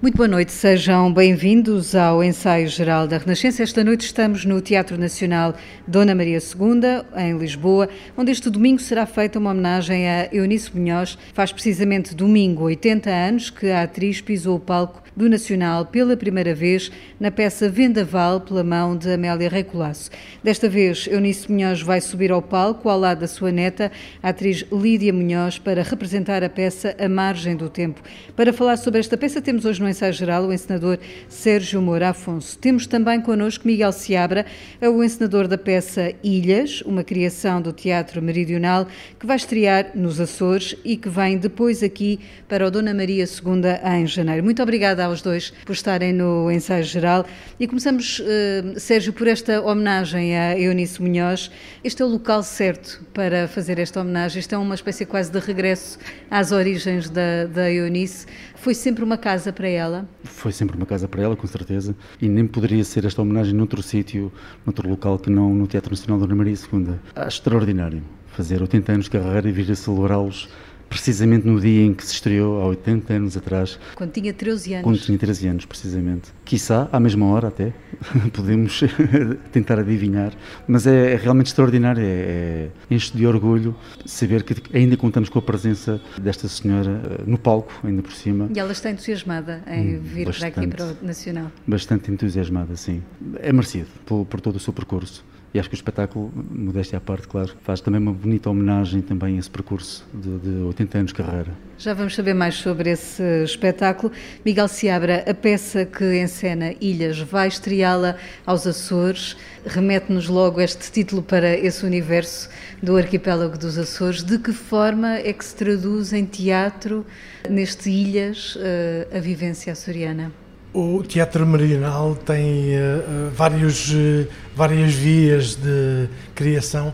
Muito boa noite, sejam bem-vindos ao ensaio geral da Renascença. Esta noite estamos no Teatro Nacional Dona Maria II, em Lisboa, onde este domingo será feita uma homenagem a Eunice Munhoz. Faz precisamente domingo 80 anos que a atriz pisou o palco do Nacional pela primeira vez na peça Vendaval pela mão de Amélia Recolasso. Desta vez, Eunice Munhoz vai subir ao palco ao lado da sua neta, a atriz Lídia Munhoz, para representar a peça A Margem do Tempo. Para falar sobre esta peça, temos hoje no ensaio geral o encenador Sérgio Moura Afonso. Temos também connosco Miguel Seabra, é o encenador da peça Ilhas, uma criação do Teatro Meridional que vai estrear nos Açores e que vem depois aqui para o Dona Maria II em janeiro. Muito obrigada aos dois por estarem no ensaio geral e começamos, uh, Sérgio, por esta homenagem a Eunice Munhoz. Este é o local certo para fazer esta homenagem. Isto é uma espécie quase de regresso às origens da, da Eunice. Foi sempre uma casa para ela? Foi sempre uma casa para ela, com certeza. E nem poderia ser esta homenagem noutro sítio, noutro local que não no Teatro Nacional Dona Maria II. Acho extraordinário fazer 80 anos de carreira e vir a celebrá-los precisamente no dia em que se estreou, há 80 anos atrás. Quando tinha 13 anos. Quando tinha 13 anos, precisamente. Quissá, à mesma hora até, podemos tentar adivinhar, mas é, é realmente extraordinário, é, é, enche de orgulho saber que ainda contamos com a presença desta senhora eh, no palco, ainda por cima. E ela está entusiasmada em hum, vir bastante, para aqui para o Nacional. Bastante entusiasmada, sim. É merecido por, por todo o seu percurso. E acho que o espetáculo, modéstia à parte, claro, faz também uma bonita homenagem também a esse percurso de, de 80 anos de carreira. Já vamos saber mais sobre esse espetáculo. Miguel Seabra, a peça que encena Ilhas vai estreá-la aos Açores. Remete-nos logo este título para esse universo do arquipélago dos Açores. De que forma é que se traduz em teatro, neste Ilhas, eh, a vivência açoriana? O Teatro Meridional tem uh, vários, uh, várias vias de criação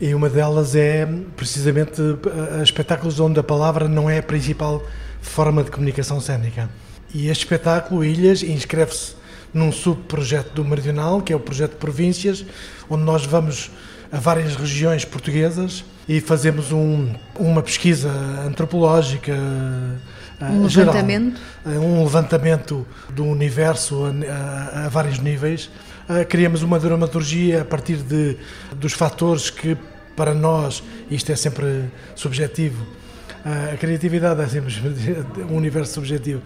e uma delas é precisamente uh, espetáculos onde a palavra não é a principal forma de comunicação cênica. E este espetáculo, Ilhas, inscreve-se num subprojeto do Meridional, que é o projeto Províncias, onde nós vamos a várias regiões portuguesas e fazemos um, uma pesquisa antropológica um geral, levantamento? Eh, um levantamento do universo a, a, a vários níveis. Uh, criamos uma dramaturgia a partir de, dos fatores que, para nós, isto é sempre subjetivo, a criatividade é sempre um universo subjetivo.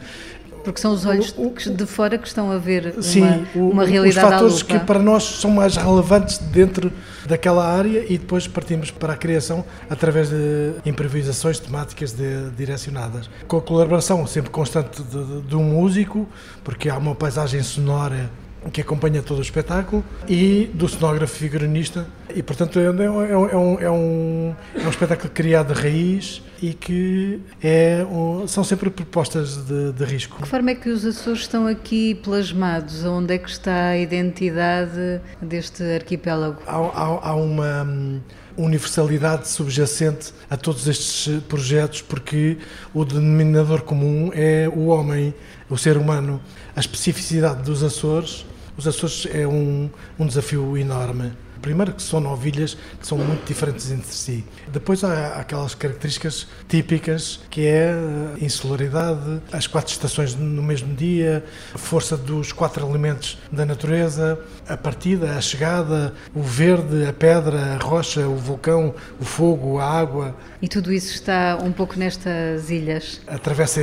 Porque são os olhos de fora que estão a ver Sim, uma, uma realidade Os fatores que para nós são mais relevantes dentro daquela área e depois partimos para a criação através de improvisações temáticas de, direcionadas. Com a colaboração sempre constante de, de, de um músico, porque há uma paisagem sonora que acompanha todo o espetáculo, e do cenógrafo figurinista. E, portanto, é, é, é, um, é, um, é um, é um espetáculo criado de raiz e que é um, são sempre propostas de, de risco. De que forma é que os Açores estão aqui plasmados? Onde é que está a identidade deste arquipélago? Há, há, há uma hum, universalidade subjacente a todos estes projetos, porque o denominador comum é o homem, o ser humano. A especificidade dos Açores os Açores é um, um desafio enorme. Primeiro que são novilhas que são muito diferentes entre si. Depois há aquelas características típicas que é a insularidade, as quatro estações no mesmo dia, a força dos quatro elementos da natureza, a partida, a chegada, o verde, a pedra, a rocha, o vulcão, o fogo, a água. E tudo isso está um pouco nestas ilhas? Atravessa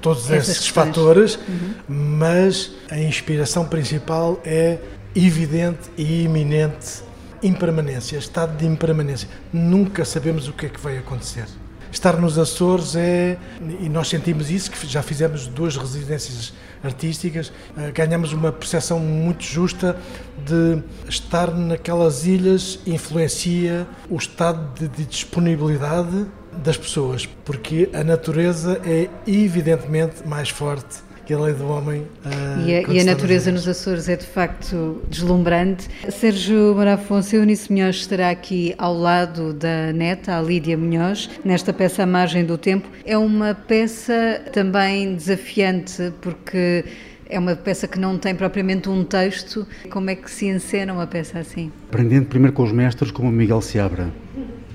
todos Essas esses questões. fatores, uhum. mas a inspiração principal é evidente e iminente impermanência, estado de impermanência. Nunca sabemos o que é que vai acontecer. Estar nos Açores é, e nós sentimos isso, que já fizemos duas residências artísticas, eh, ganhamos uma percepção muito justa de estar naquelas ilhas influencia o estado de, de disponibilidade das pessoas, porque a natureza é evidentemente mais forte que a lei do homem. Uh, e, a, e a natureza nos Açores é de facto deslumbrante. Sérgio Marafonso, Eunice Munhoz estará aqui ao lado da neta, a Lídia Munhoz, nesta peça A Margem do Tempo. É uma peça também desafiante, porque é uma peça que não tem propriamente um texto. Como é que se encena uma peça assim? Aprendendo primeiro com os mestres como Miguel Seabra.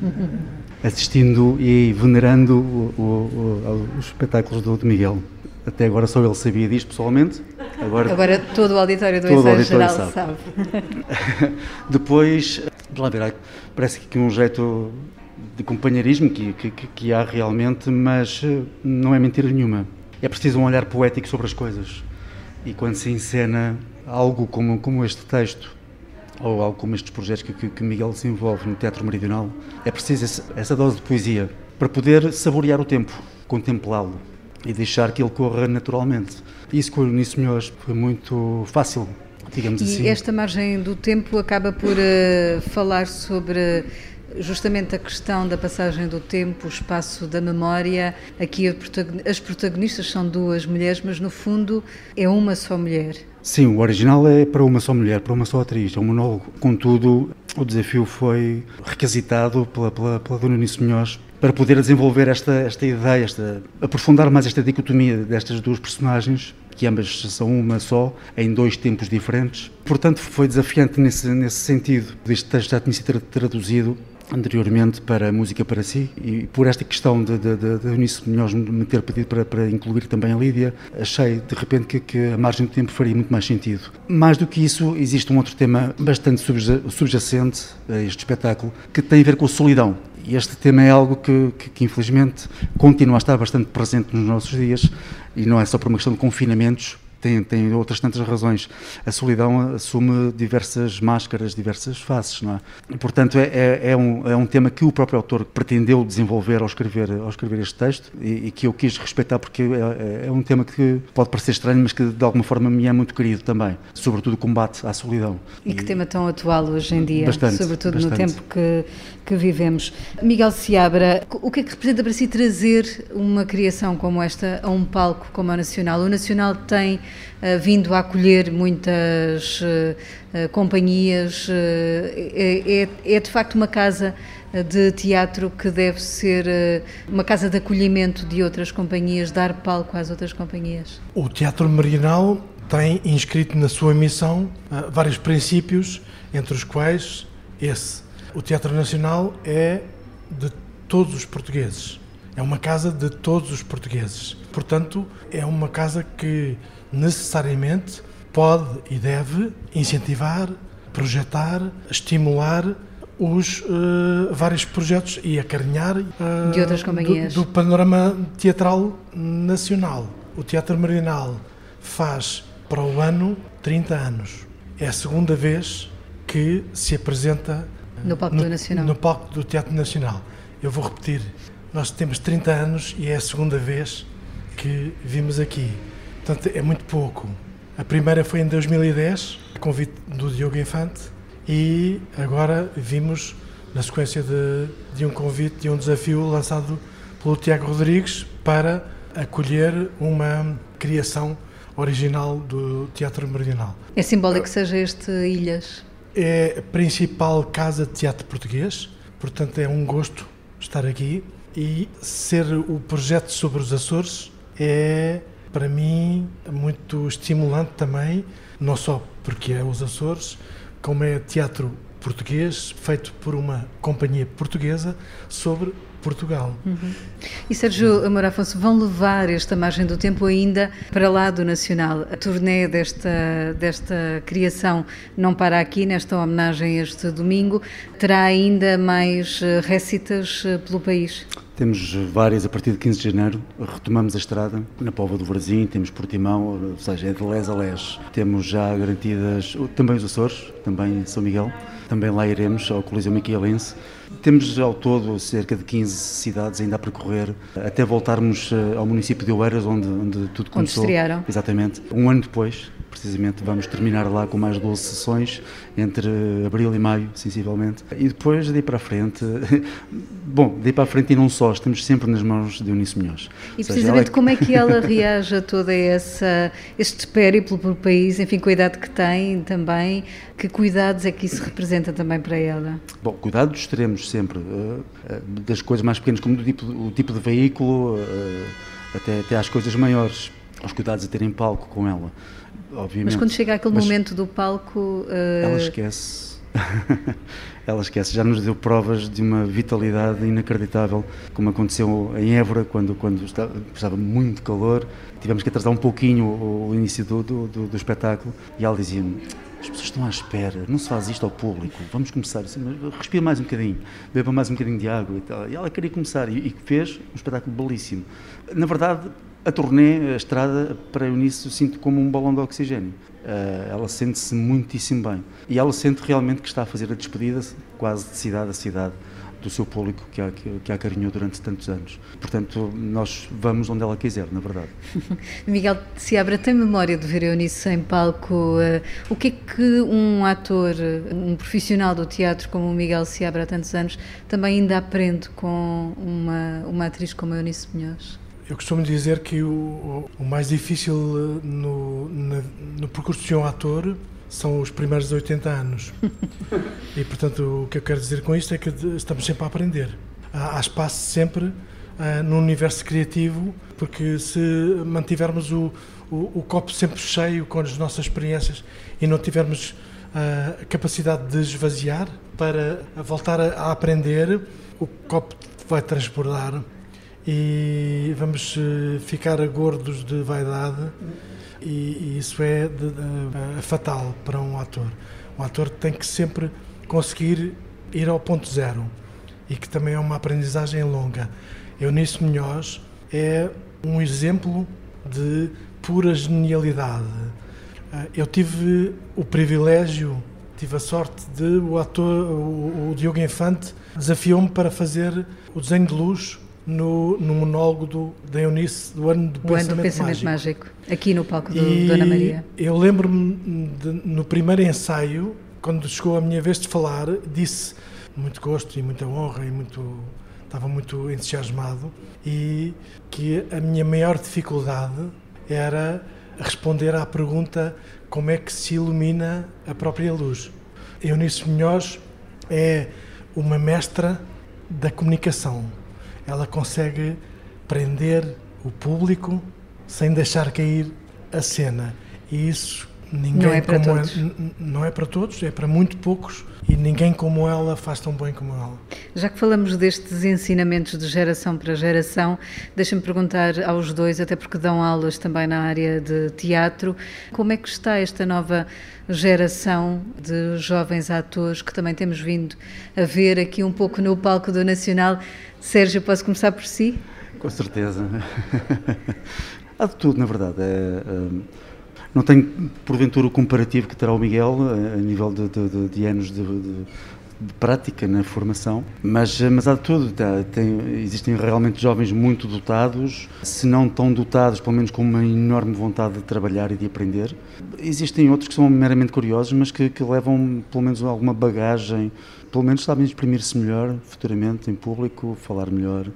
assistindo e venerando o, o, o, os espetáculos do, Miguel Até agora só ele sabia disto pessoalmente. Agora, agora todo o auditório do ensaio geral sabe. sabe. Depois, lá ver, parece que um jeito de companheirismo que, que, que há realmente, mas eh, não é mentira nenhuma. É preciso um olhar poético sobre as coisas. E quando se encena algo como, como este texto, ou algo como estes projetos que, que, que Miguel desenvolve no Teatro Meridional, é preciso essa, essa dose de poesia para poder saborear o tempo, contemplá-lo e deixar que ele corra naturalmente. Isso com o Nisso Melhores foi muito fácil, digamos e assim. E esta margem do tempo acaba por uh, falar sobre justamente a questão da passagem do tempo, o espaço da memória. Aqui as protagonistas são duas mulheres, mas no fundo é uma só mulher. Sim, o original é para uma só mulher, para uma só atriz, é um monólogo. Contudo, o desafio foi requisitado pela, pela, pela Dona Nisso Munhoz para poder desenvolver esta, esta ideia, esta, aprofundar mais esta dicotomia destas duas personagens, que ambas são uma só, em dois tempos diferentes. Portanto, foi desafiante nesse, nesse sentido. Este texto já tinha sido traduzido anteriormente para Música para Si e por esta questão de, de, de, de Eunice me ter pedido para, para incluir também a Lídia, achei de repente que, que, a margem do tempo faria muito mais sentido. Mais do que isso, existe um outro tema bastante subjacente a este espetáculo que tem a ver com a solidão. Este tema é algo que, que, que, infelizmente continua a estar bastante presente nos nossos dias e não é só por uma questão de confinamentos, tem, tem outras tantas razões. A solidão assume diversas máscaras, diversas faces, não é? E, portanto, é, é, é, um, é um tema que o próprio autor pretendeu desenvolver ao escrever, ao escrever este texto e, e que eu quis respeitar porque é, é, um tema que pode parecer estranho, mas que de alguma forma me é muito querido também, sobretudo o combate à solidão. E, e que tema tão atual hoje em dia, bastante, sobretudo bastante. no tempo que, que vivemos. Miguel Seabra, o que é que representa para si trazer uma criação como esta a um palco como o Nacional? O Nacional tem vindo a acolher muitas uh, companhias, é, é, é, de facto uma casa de teatro que deve ser uma casa de acolhimento de outras companhias, dar palco às outras companhias. O Teatro Marinal tem inscrito na sua missão vários princípios, entre os quais esse o Teatro Nacional é de todos os portugueses. É uma casa de todos os portugueses. Portanto, é uma casa que necessariamente pode e deve incentivar, projetar, estimular os uh, vários projetos e acarinhar uh, de outras companhias do, do, panorama teatral nacional. O Teatro Marinal faz para o ano 30 anos. É a segunda vez que se apresenta no Palco no, do Nacional. No Palco do Teatro Nacional. Eu vou repetir, nós temos 30 anos e é a segunda vez que vimos aqui. Portanto, é muito pouco. A primeira foi em 2010, a convite do Diogo Infante, e agora vimos na sequência de, de um convite e um desafio lançado pelo Tiago Rodrigues para acolher uma criação original do Teatro Meridional. É simbólico que seja este Ilhas? é a principal casa de teatro português, portanto é um gosto estar aqui e ser o projeto sobre os Açores é para mim muito estimulante também, não só porque é os Açores, como é teatro português feito por uma companhia portuguesa sobre Portugal. Uhum. E Sérgio Amor Afonso, vão levar esta margem do tempo ainda para lá do Nacional? A turnê desta, desta criação não para aqui, nesta homenagem este domingo, terá ainda mais eh, récitas eh, pelo país? Temos várias a partir de 15 de janeiro. Retomamos a estrada na Pova do Varzim, temos Portimão, ou seja, é de les a les. Temos já garantidas também os Açores, também São Miguel. Também lá iremos ao Coliseu Miquelense. Temos ao todo cerca de 15 cidades ainda a percorrer, até voltarmos eh, ao município de Oeiras, onde, onde tudo começou. Onde estrearam. Exatamente. Um ano depois, precisamente vamos terminar lá com mais 12 sessões entre abril e maio, sensivelmente. E depois daí para a frente, bom, daí para a frente e não só, estamos sempre nas mãos de Eunice Munhoz. E seja, precisamente é... como é que ela reage a todo este périplo pelo país, enfim, com a idade que tem também, que cuidados é que isso representa também para ela? Bom, cuidados teremos sempre, uh, uh, das coisas mais pequenas, como tipo, o tipo de veículo, uh, até, até às coisas maiores, aos cuidados a terem palco com ela obviamente. Mas quando chega aquele Mas momento do palco. Ela esquece ela esquece, já nos deu provas de uma vitalidade inacreditável, como aconteceu em Évora, quando, quando estava, estava muito calor, tivemos que atrasar um pouquinho o, o início do, do, do, do espetáculo, e ela dizia-me, as pessoas estão à espera, não se faz isto ao público, vamos começar, assim, respira mais um bocadinho, beba mais um bocadinho de água e tal. E ela queria começar e, e fez um espetáculo belíssimo. Na verdade, a turnê, a estrada, para Eunice, sinto como um balão de oxigênio. Uh, ela sente-se muitíssimo bem. E ela sente realmente que está a fazer a despedida, quase de cidade a cidade, do seu público que a, que a acarinhou durante tantos anos. Portanto, nós vamos onde ela quiser, na verdade. Miguel Seabra tem memória de ver Eunice em palco. Uh, o que é que um ator, um profissional do teatro como o Miguel Seabra há tantos anos, também ainda aprende com uma, uma atriz como a Eunice Munhoz? Eu costumo dizer que o, o mais difícil eh, no, no, no percurso de um ator são os primeiros 80 anos. e, portanto, o que eu quero dizer com isto é que estamos sempre a aprender. Há, há espaço sempre uh, no universo criativo, porque se mantivermos o, o, o, copo sempre cheio com as nossas experiências e não tivermos uh, a capacidade de esvaziar para voltar a, a aprender, o copo vai transbordar e vamos eh, ficar gordos de vaidade e, e isso é de, de, fatal para um ator. Um ator tem que sempre conseguir ir ao ponto zero e que também é uma aprendizagem longa. Eunice Munhoz é um exemplo de pura genialidade. Eh, eu tive o privilégio, tive a sorte de o ator, o, o Diogo Infante, desafiou-me para fazer o desenho de luz no, no monólogo do, da Eunice do ano do, Pensamento, ano do Pensamento Mágico. Mágico. aqui no palco do e Dona Maria. Eu lembro-me no primeiro ensaio, quando chegou a minha vez de falar, disse muito gosto e muita honra e muito estava muito entusiasmado e que a minha maior dificuldade era responder à pergunta como é que se ilumina a própria luz. Eunice Munhoz é uma mestra da comunicação ela consegue prender o público sem deixar cair a cena. E isso ninguém não é para como todos. Ela, não é para todos, é para muito poucos e ninguém como ela faz tão bem como ela. Já que falamos destes ensinamentos de geração para geração, deixa-me perguntar aos dois, até porque dão aulas também na área de teatro, como é que está esta nova geração de jovens atores que também temos vindo a ver aqui um pouco no palco do Nacional? Sérgio, posso começar por si? Com certeza. Há de tudo, na verdade. É, é, não tenho, porventura, o comparativo que terá o Miguel eh, a nível de, de, de anos de, de, prática na formação, mas, mas há de tudo. Tem, existem realmente jovens muito dotados, se não tão dotados, pelo menos com uma enorme vontade de trabalhar e de aprender. Existem outros que são meramente curiosos, mas que, que levam, pelo menos, alguma bagagem pelo menos sabem exprimir-se melhor futuramente em público, falar melhor,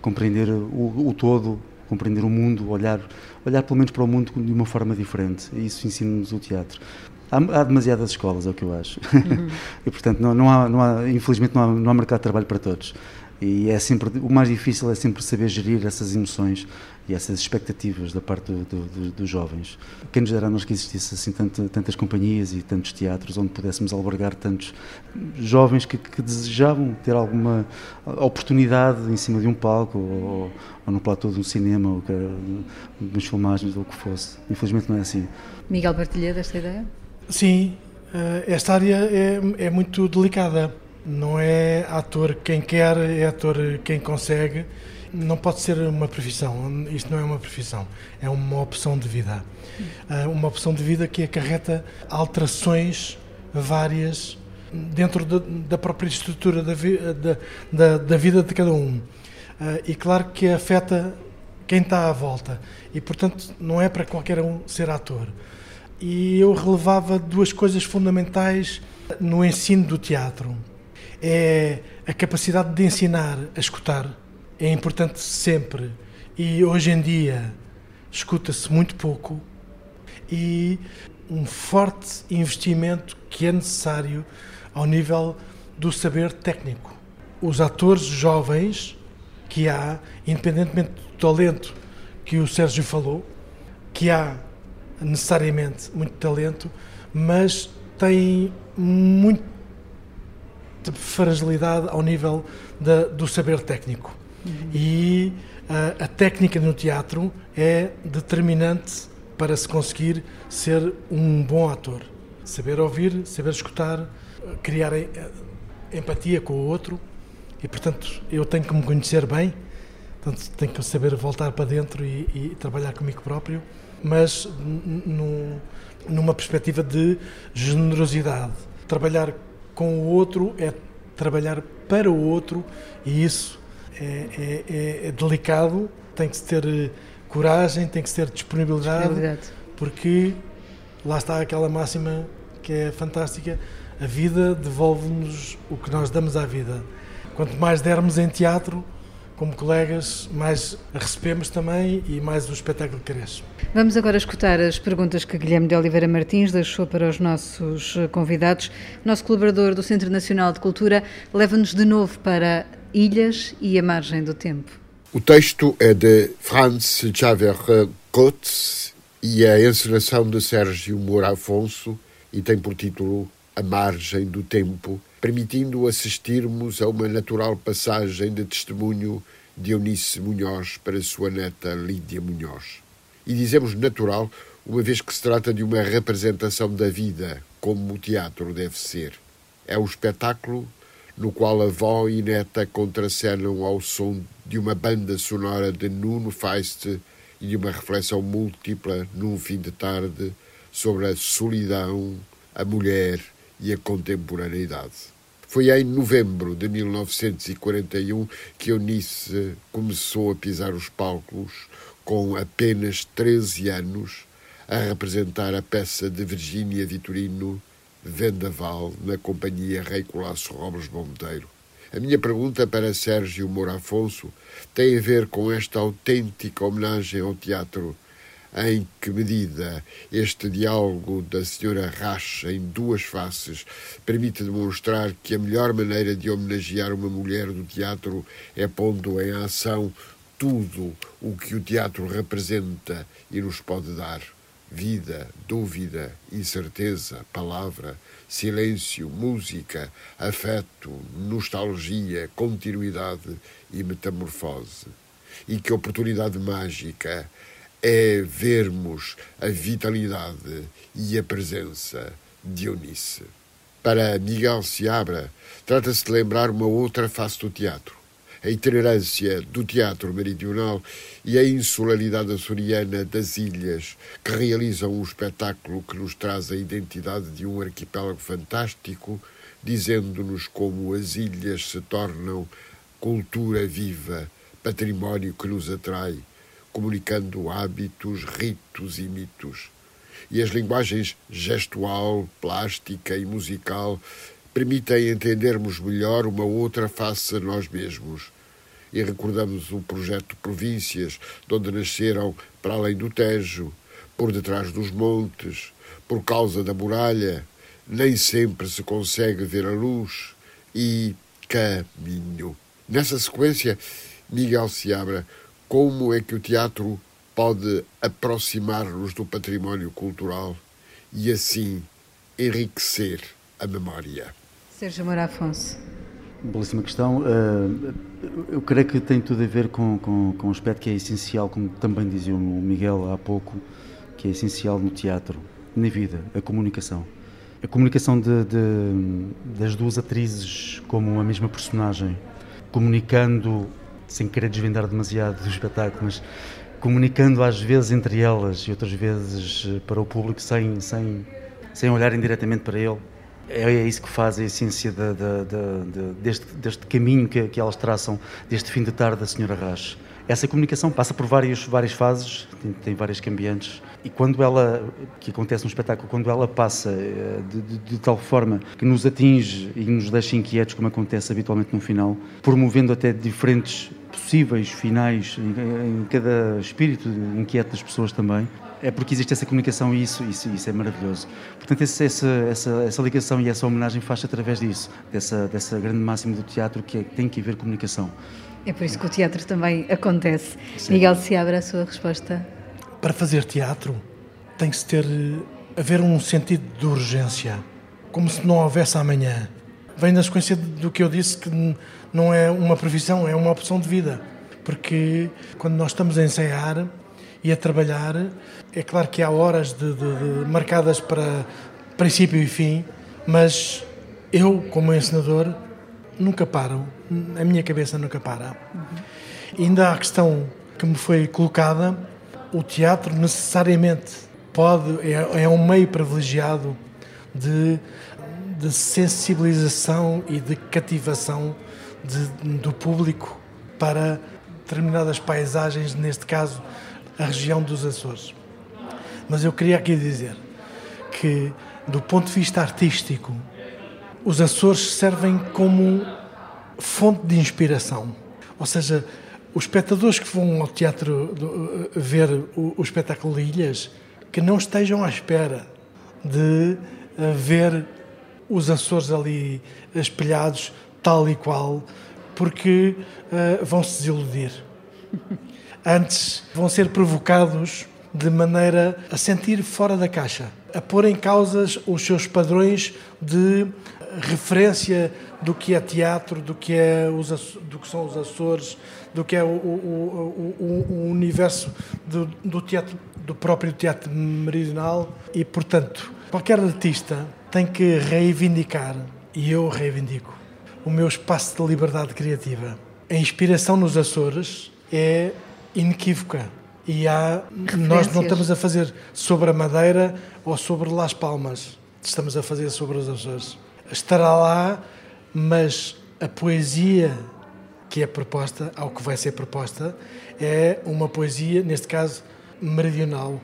compreender o, o, todo, compreender o mundo, olhar, olhar pelo menos para o mundo de uma forma diferente. E isso ensina-nos o teatro. Há, há, demasiadas escolas, é o que eu acho. Uhum. e, portanto, não, não, há, não há, infelizmente, não há, não há mercado de trabalho para todos. E é sempre, o mais difícil é sempre saber gerir essas emoções e essas expectativas da parte do, do, dos jovens. Quem nos dera nós que existisse assim tanto, tantas companhias e tantos teatros onde pudéssemos albergar tantos jovens que, que desejavam ter alguma oportunidade em cima de um palco ou, ou no platô de um cinema ou nas filmagens ou o que fosse. Infelizmente não é assim. Miguel partilha desta ideia? Sim, eh, esta área é, é muito delicada não é ator quem quer, é ator quem consegue. Não pode ser uma profissão, isto não é uma profissão, é uma opção de vida. Ah, uma opção de vida que acarreta alterações várias dentro da própria estrutura da, da, da vida de cada um. Ah, e claro que afeta quem está à volta. E, portanto, não é para qualquer um ser ator. E eu relevava duas coisas fundamentais no ensino do teatro é a capacidade de ensinar a escutar. É importante sempre. E hoje em dia escuta-se muito pouco e um forte investimento que é necessário ao nível do saber técnico. Os atores jovens que há, independentemente do talento que o Sérgio falou, que há necessariamente muito talento, mas têm muito muita fragilidade ao nível da, do saber técnico. Uhum. E a, a técnica no teatro é determinante para se conseguir ser um bom ator. Saber ouvir, saber escutar, criar empatia com o outro e, portanto, eu tenho que me conhecer bem, portanto, tenho que saber voltar para dentro e, e trabalhar comigo próprio, mas num, numa perspectiva de generosidade. Trabalhar com o outro é trabalhar para o outro e isso é, é, é delicado, tem que se ter eh, coragem, tem que se ter disponibilidade, disponibilidade, porque lá está aquela máxima que é fantástica, a vida devolve-nos o que nós damos à vida. Quanto mais dermos em teatro, como colegas, mais recebemos também e mais o espetáculo cresce. Vamos agora escutar as perguntas que Guilherme de Oliveira Martins deixou para os nossos convidados. Nosso colaborador do Centro Nacional de Cultura leva-nos de novo para Ilhas e a Margem do Tempo. O texto é de Franz Xaver Coates e a encenação de Sérgio Moura Afonso e tem por título A Margem do Tempo permitindo assistirmos a uma natural passagem de testemunho de Eunice Munhoz para sua neta Lídia Munhoz. E dizemos natural, uma vez que se trata de uma representação da vida, como o teatro deve ser. É um espetáculo no qual avó e neta contracenam ao som de uma banda sonora de Nuno Feist e de uma reflexão múltipla num fim de tarde sobre a solidão, a mulher e a contemporaneidade. Foi em novembro de 1941 que Eunice começou a pisar os palcos, com apenas 13 anos, a representar a peça de Virgínia Vitorino, Vendaval, na companhia Rei Colasso Robles Monteiro. A minha pergunta para Sérgio Moura Afonso tem a ver com esta autêntica homenagem ao teatro em que medida este diálogo da senhora Racha em duas faces permite demonstrar que a melhor maneira de homenagear uma mulher do teatro é pondo em ação tudo o que o teatro representa e nos pode dar: vida, dúvida, incerteza, palavra, silêncio, música, afeto, nostalgia, continuidade e metamorfose. E que oportunidade mágica é vermos a vitalidade e a presença de Eunice. Para Miguel Seabra, trata-se de lembrar uma outra face do teatro, a itinerância do teatro meridional e a insularidade açoriana das ilhas, que realizam um espetáculo que nos traz a identidade de um arquipélago fantástico, dizendo-nos como as ilhas se tornam cultura viva, património que nos atrai comunicando hábitos, ritos e mitos. E as linguagens gestual, plástica e musical permitem entendermos melhor uma outra face a nós mesmos. E recordamos o projeto Províncias, de onde nasceram para além do Tejo, por detrás dos montes, por causa da muralha, nem sempre se consegue ver a luz e caminho. Nessa sequência, Miguel Seabra como é que o teatro pode aproximar-nos do património cultural e assim enriquecer a memória? Sérgio Moura Afonso. Belíssima questão. Eh, eu creio que tem tudo a ver com, com, com um aspecto que é essencial, como também dizia o Miguel há pouco, que é essencial no teatro, na vida, a comunicação. A comunicação de, de, das duas atrizes como a mesma personagem, comunicando sem querer desvendar demasiado do espetáculo, mas comunicando às vezes entre elas e outras vezes eh, para o público sem, sem, sem olharem diretamente para ele. É, é isso que faz a essência de, de, de, deste, deste caminho que, que elas traçam, deste fim de tarde da Senhora Rache. Essa comunicação passa por várias, várias fases, tem, tem várias cambiantes, e quando ela, que acontece no espetáculo, quando ela passa eh, de, tal forma que nos atinge e nos deixa inquietos, como acontece habitualmente no final, promovendo até diferentes possíveis finais em, em cada espírito inquieto das pessoas também, é porque existe essa comunicação e isso, isso, isso é maravilhoso. Portanto, essa, essa, essa ligação e essa homenagem faz-se através disso, dessa, dessa grande máxima do teatro que é, tem que haver comunicação. É por isso que o teatro também acontece. Sim. Miguel, se abre a sua resposta. Para fazer teatro tem que se ter haver um sentido de urgência, como se não houvesse amanhã. vem na sequência do que eu disse, que não é uma profissão, é uma opção de vida. Porque quando nós estamos a ensaiar e a trabalhar, é claro que há horas de, de, de, marcadas para princípio e fim, mas eu, como ensinador, nunca paro, a minha cabeça nunca para. Uhum. Ainda há a questão que me foi colocada, o teatro necessariamente pode, é, é um meio privilegiado de, de sensibilização e de cativação de, do público para determinadas paisagens, neste caso a região dos Açores. Mas eu queria aqui dizer que, do ponto de vista artístico, os Açores servem como fonte de inspiração. Ou seja, os espectadores que vão ao teatro ver o, o espetáculo Ilhas, que não estejam à espera de eh, ver os Açores ali espelhados tal e qual, porque uh, vão se desiludir. Antes vão ser provocados de maneira a sentir fora da caixa, a pôr em causas os seus padrões de referência do que é teatro, do que, é os, do que são os Açores, do que é o, o, o, o universo do, do, teatro, do próprio teatro meridional e, portanto, qualquer artista tem que reivindicar, e eu reivindico, o meu espaço de liberdade criativa. A inspiração nos Açores é inequívoca. E há, nós não estamos a fazer sobre a Madeira ou sobre Las Palmas, estamos a fazer sobre os Açores. Estará lá, mas a poesia que é proposta, ao que vai ser proposta, é uma poesia, neste caso, meridional.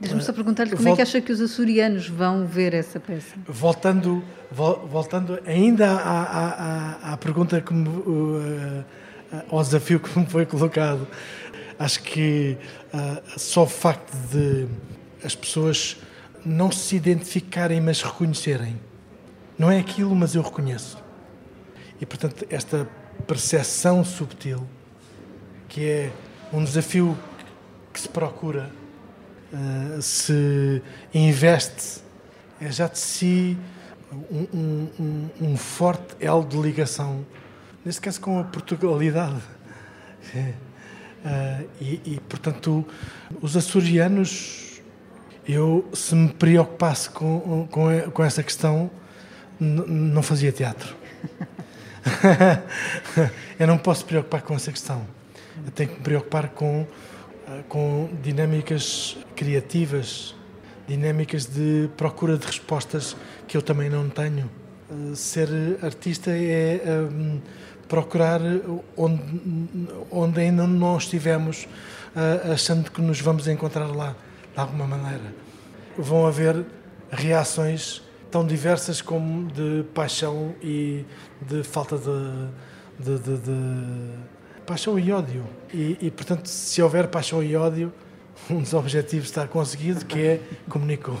Deixa-me só perguntar-lhe como é que acha que os açorianos vão ver essa peça? Voltando, voltando ainda à, à, à pergunta que me, uh, ao desafio que me foi colocado, acho que uh, só o facto de as pessoas não se identificarem, mas reconhecerem. Não é aquilo, mas eu reconheço. E, portanto, esta percepção subtil, que é um desafio que se procura, uh, se investe, é já de si um, um, um, forte elo de ligação, neste caso com a Portugalidade. Uh, e, e, portanto, os açorianos, eu, se me preocupasse com, com, com essa questão, não fazia teatro. eu não posso preocupar com essa questão. Eu tenho que me preocupar com, com dinâmicas criativas, dinâmicas de procura de respostas que eu também não tenho. Ah, ser artista é procurar onde, onde ainda não estivemos, uh, achando que nos vamos encontrar lá, de alguma maneira. Vão haver reações tão diversas como de paixão e de falta de, de, de, de paixão e ódio. E, e, portanto, se houver paixão e ódio, um dos objetivos está conseguido, que é comunicou.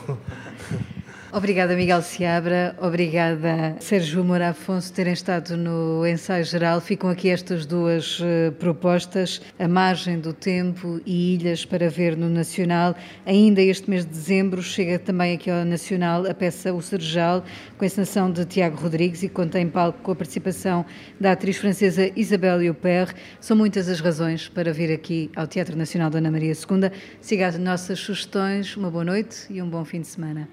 Obrigada, Miguel Seabra. Obrigada, Sérgio Moura Afonso, terem estado no ensaio geral. Ficam aqui estas duas uh, propostas, A Margem do Tempo e Ilhas para ver no Nacional. Ainda este mês de dezembro chega também aqui ao Nacional a peça O Serjal, com a encenação de Tiago Rodrigues e conta em palco com a participação da atriz francesa Isabelle Huppert. São muitas as razões para vir aqui ao Teatro Nacional Dona Maria II. Siga as nossas sugestões. Uma boa noite e um bom fim de semana.